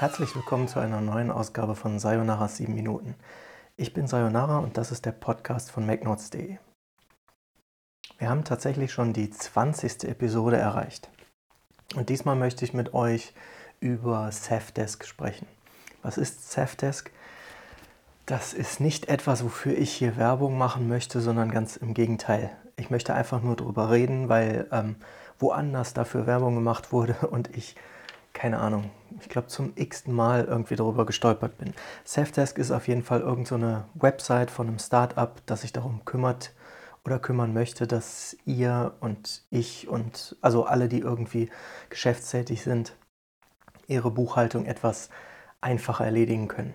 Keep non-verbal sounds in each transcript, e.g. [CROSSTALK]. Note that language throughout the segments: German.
Herzlich willkommen zu einer neuen Ausgabe von Sayonara 7 Minuten. Ich bin Sayonara und das ist der Podcast von MacNotes.de. Wir haben tatsächlich schon die 20. Episode erreicht. Und diesmal möchte ich mit euch über Safdesk sprechen. Was ist Safdesk? Das ist nicht etwas, wofür ich hier Werbung machen möchte, sondern ganz im Gegenteil. Ich möchte einfach nur darüber reden, weil ähm, woanders dafür Werbung gemacht wurde [LAUGHS] und ich, keine Ahnung, ich glaube zum x-ten Mal irgendwie darüber gestolpert bin. Safdesk ist auf jeden Fall irgendeine so Website von einem Startup, das sich darum kümmert oder kümmern möchte, dass ihr und ich und also alle, die irgendwie geschäftstätig sind, ihre Buchhaltung etwas einfacher erledigen können.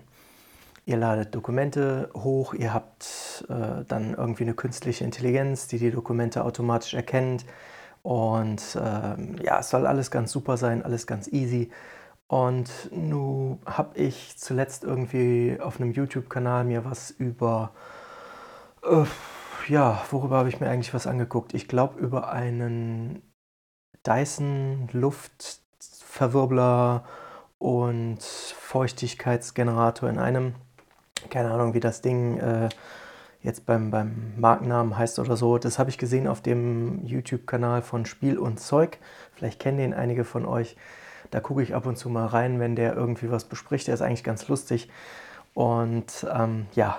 Ihr ladet Dokumente hoch, ihr habt äh, dann irgendwie eine künstliche Intelligenz, die die Dokumente automatisch erkennt. Und ähm, ja, es soll alles ganz super sein, alles ganz easy. Und nun habe ich zuletzt irgendwie auf einem YouTube-Kanal mir was über, äh, ja, worüber habe ich mir eigentlich was angeguckt? Ich glaube über einen Dyson Luftverwirbler und Feuchtigkeitsgenerator in einem keine Ahnung, wie das Ding äh, jetzt beim, beim Markennamen heißt oder so. Das habe ich gesehen auf dem YouTube-Kanal von Spiel und Zeug. Vielleicht kennen den einige von euch. Da gucke ich ab und zu mal rein, wenn der irgendwie was bespricht. Der ist eigentlich ganz lustig. Und ähm, ja,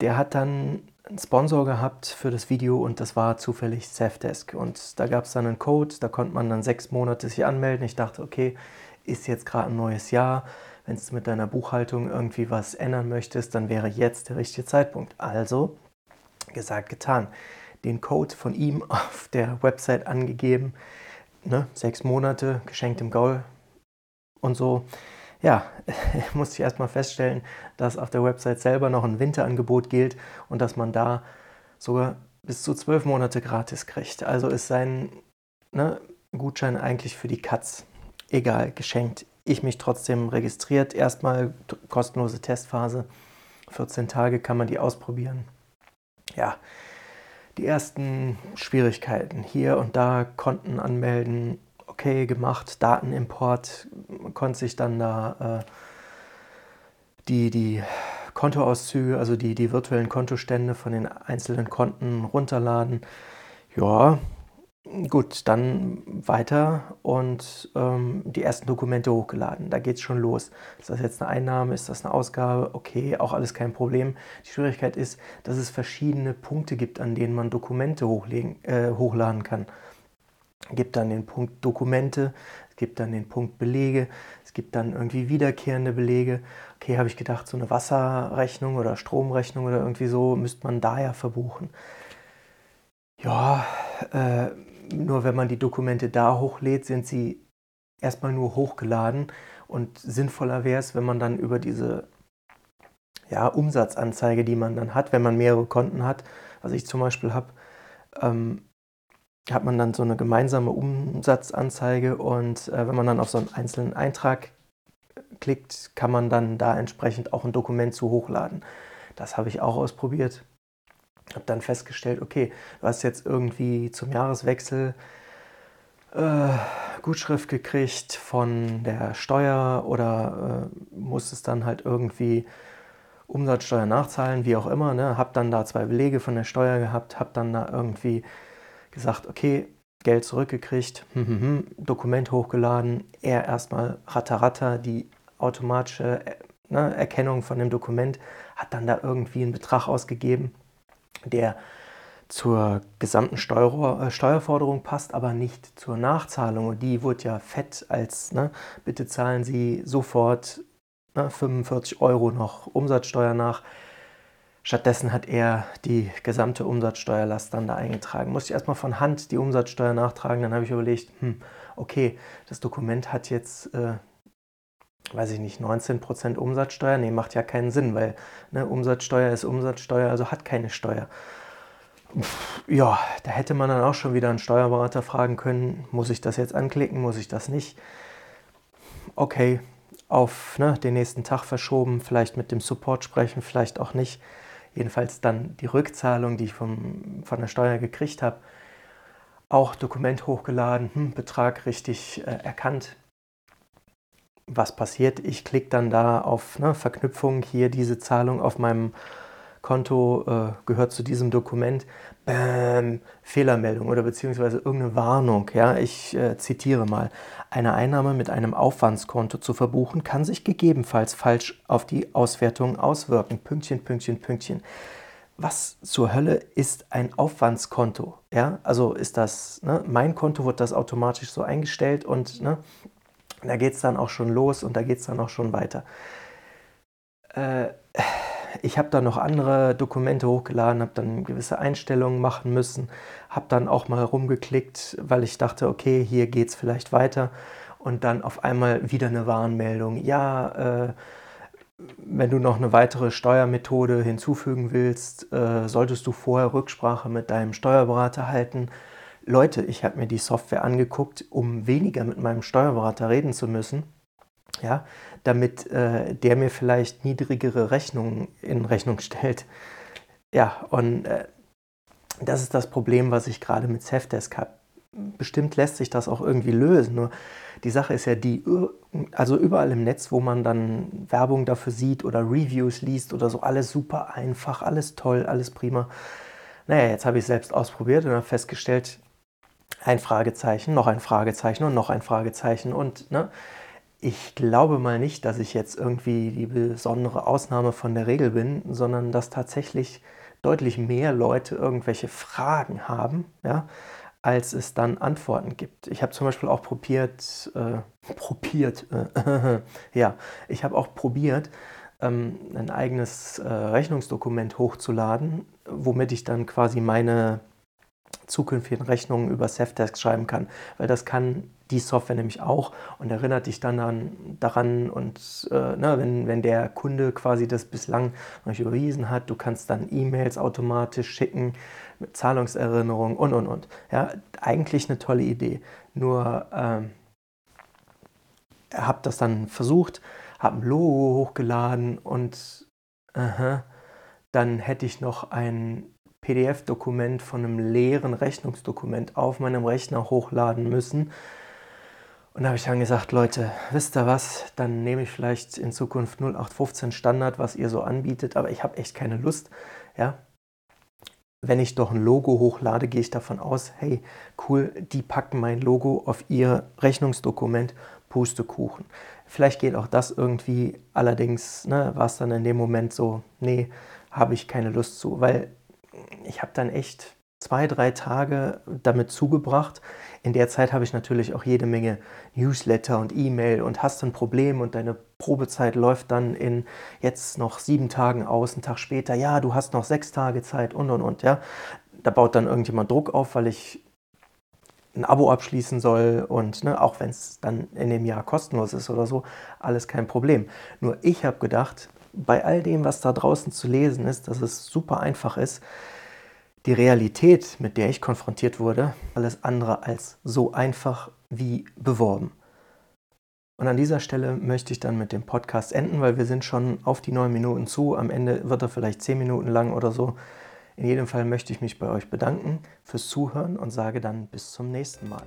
der hat dann einen Sponsor gehabt für das Video und das war zufällig Safdesk. Und da gab es dann einen Code, da konnte man dann sechs Monate sich anmelden. Ich dachte, okay, ist jetzt gerade ein neues Jahr wenn du mit deiner Buchhaltung irgendwie was ändern möchtest, dann wäre jetzt der richtige Zeitpunkt. Also, gesagt, getan. Den Code von ihm [LAUGHS] auf der Website angegeben. Ne, sechs Monate, geschenkt im Gaul und so. Ja, [LAUGHS] musste ich erstmal feststellen, dass auf der Website selber noch ein Winterangebot gilt und dass man da sogar bis zu zwölf Monate gratis kriegt. Also ist sein ne, Gutschein eigentlich für die Katz. Egal, geschenkt ich mich trotzdem registriert. Erstmal kostenlose Testphase. 14 Tage kann man die ausprobieren. Ja, die ersten Schwierigkeiten hier und da Konten anmelden, okay, gemacht, Datenimport, man konnte sich dann da äh, die, die Kontoauszüge, also die, die virtuellen Kontostände von den einzelnen Konten runterladen. Ja, Gut, dann weiter und ähm, die ersten Dokumente hochgeladen. Da geht es schon los. Ist das jetzt eine Einnahme? Ist das eine Ausgabe? Okay, auch alles kein Problem. Die Schwierigkeit ist, dass es verschiedene Punkte gibt, an denen man Dokumente äh, hochladen kann. Es gibt dann den Punkt Dokumente, es gibt dann den Punkt Belege, es gibt dann irgendwie wiederkehrende Belege. Okay, habe ich gedacht, so eine Wasserrechnung oder Stromrechnung oder irgendwie so müsste man da ja verbuchen. Ja, äh, nur wenn man die Dokumente da hochlädt, sind sie erstmal nur hochgeladen. Und sinnvoller wäre es, wenn man dann über diese ja, Umsatzanzeige, die man dann hat, wenn man mehrere Konten hat, was ich zum Beispiel habe, ähm, hat man dann so eine gemeinsame Umsatzanzeige. Und äh, wenn man dann auf so einen einzelnen Eintrag klickt, kann man dann da entsprechend auch ein Dokument zu hochladen. Das habe ich auch ausprobiert habe dann festgestellt, okay, du hast jetzt irgendwie zum Jahreswechsel äh, Gutschrift gekriegt von der Steuer oder äh, musstest dann halt irgendwie Umsatzsteuer nachzahlen, wie auch immer. Ne? Habe dann da zwei Belege von der Steuer gehabt, habe dann da irgendwie gesagt, okay, Geld zurückgekriegt, [LAUGHS] hm, hm, hm, Dokument hochgeladen, er erstmal ratter die automatische äh, ne, Erkennung von dem Dokument, hat dann da irgendwie einen Betrag ausgegeben der zur gesamten Steuer, äh, Steuerforderung passt, aber nicht zur Nachzahlung. Und die wurde ja fett als, ne, bitte zahlen Sie sofort ne, 45 Euro noch Umsatzsteuer nach. Stattdessen hat er die gesamte Umsatzsteuerlast dann da eingetragen. Musste ich erstmal von Hand die Umsatzsteuer nachtragen. Dann habe ich überlegt, hm, okay, das Dokument hat jetzt, äh, weiß ich nicht, 19% Umsatzsteuer. Nee, macht ja keinen Sinn, weil ne, Umsatzsteuer ist Umsatzsteuer, also hat keine Steuer ja, da hätte man dann auch schon wieder einen Steuerberater fragen können, muss ich das jetzt anklicken, muss ich das nicht? Okay, auf ne, den nächsten Tag verschoben, vielleicht mit dem Support sprechen, vielleicht auch nicht. Jedenfalls dann die Rückzahlung, die ich vom, von der Steuer gekriegt habe, auch Dokument hochgeladen, hm, Betrag richtig äh, erkannt. Was passiert? Ich klicke dann da auf ne, Verknüpfung, hier diese Zahlung auf meinem Konto äh, gehört zu diesem Dokument. Bäm, Fehlermeldung oder beziehungsweise irgendeine Warnung. Ja, ich äh, zitiere mal. Eine Einnahme mit einem Aufwandskonto zu verbuchen, kann sich gegebenenfalls falsch auf die Auswertung auswirken. Pünktchen, Pünktchen, Pünktchen. Was zur Hölle ist ein Aufwandskonto? Ja, also ist das, ne, mein Konto wird das automatisch so eingestellt und ne, da geht es dann auch schon los und da geht es dann auch schon weiter. Äh, ich habe dann noch andere Dokumente hochgeladen, habe dann gewisse Einstellungen machen müssen, habe dann auch mal rumgeklickt, weil ich dachte, okay, hier geht es vielleicht weiter. Und dann auf einmal wieder eine Warnmeldung. Ja, äh, wenn du noch eine weitere Steuermethode hinzufügen willst, äh, solltest du vorher Rücksprache mit deinem Steuerberater halten. Leute, ich habe mir die Software angeguckt, um weniger mit meinem Steuerberater reden zu müssen, ja, damit äh, der mir vielleicht niedrigere Rechnungen in Rechnung [LAUGHS] stellt. Ja, und äh, das ist das Problem, was ich gerade mit Safdesk habe. Bestimmt lässt sich das auch irgendwie lösen, nur die Sache ist ja die, also überall im Netz, wo man dann Werbung dafür sieht oder Reviews liest oder so, alles super einfach, alles toll, alles prima. Naja, jetzt habe ich es selbst ausprobiert und habe festgestellt, ein Fragezeichen, noch ein Fragezeichen und noch ein Fragezeichen. Und ne, ich glaube mal nicht, dass ich jetzt irgendwie die besondere Ausnahme von der Regel bin, sondern dass tatsächlich deutlich mehr Leute irgendwelche Fragen haben, ja, als es dann Antworten gibt. Ich habe zum Beispiel auch probiert, äh, probiert, äh, [LAUGHS] ja, ich habe auch probiert, ähm, ein eigenes äh, Rechnungsdokument hochzuladen, womit ich dann quasi meine zukünftigen Rechnungen über Safdesk schreiben kann, weil das kann die Software nämlich auch und erinnert dich dann an, daran und äh, ne, wenn, wenn der Kunde quasi das bislang noch nicht überwiesen hat, du kannst dann E-Mails automatisch schicken mit Zahlungserinnerungen und und und. Ja, eigentlich eine tolle Idee. Nur ähm, habe das dann versucht, habe ein Logo hochgeladen und uh dann hätte ich noch ein PDF-Dokument von einem leeren Rechnungsdokument auf meinem Rechner hochladen müssen. Und da habe ich dann gesagt, Leute, wisst ihr was, dann nehme ich vielleicht in Zukunft 0815 Standard, was ihr so anbietet, aber ich habe echt keine Lust. Ja? Wenn ich doch ein Logo hochlade, gehe ich davon aus, hey, cool, die packen mein Logo auf ihr Rechnungsdokument, Pustekuchen. Vielleicht geht auch das irgendwie, allerdings ne, war es dann in dem Moment so, nee, habe ich keine Lust zu, weil ich habe dann echt zwei, drei Tage damit zugebracht. In der Zeit habe ich natürlich auch jede Menge Newsletter und E-Mail und hast ein Problem und deine Probezeit läuft dann in jetzt noch sieben Tagen aus, einen Tag später, ja, du hast noch sechs Tage Zeit und und und, ja. Da baut dann irgendjemand Druck auf, weil ich ein Abo abschließen soll und ne, auch wenn es dann in dem Jahr kostenlos ist oder so, alles kein Problem. Nur ich habe gedacht, bei all dem, was da draußen zu lesen ist, dass es super einfach ist, die Realität, mit der ich konfrontiert wurde, alles andere als so einfach wie beworben. Und an dieser Stelle möchte ich dann mit dem Podcast enden, weil wir sind schon auf die neun Minuten zu. Am Ende wird er vielleicht zehn Minuten lang oder so. In jedem Fall möchte ich mich bei euch bedanken fürs Zuhören und sage dann bis zum nächsten Mal.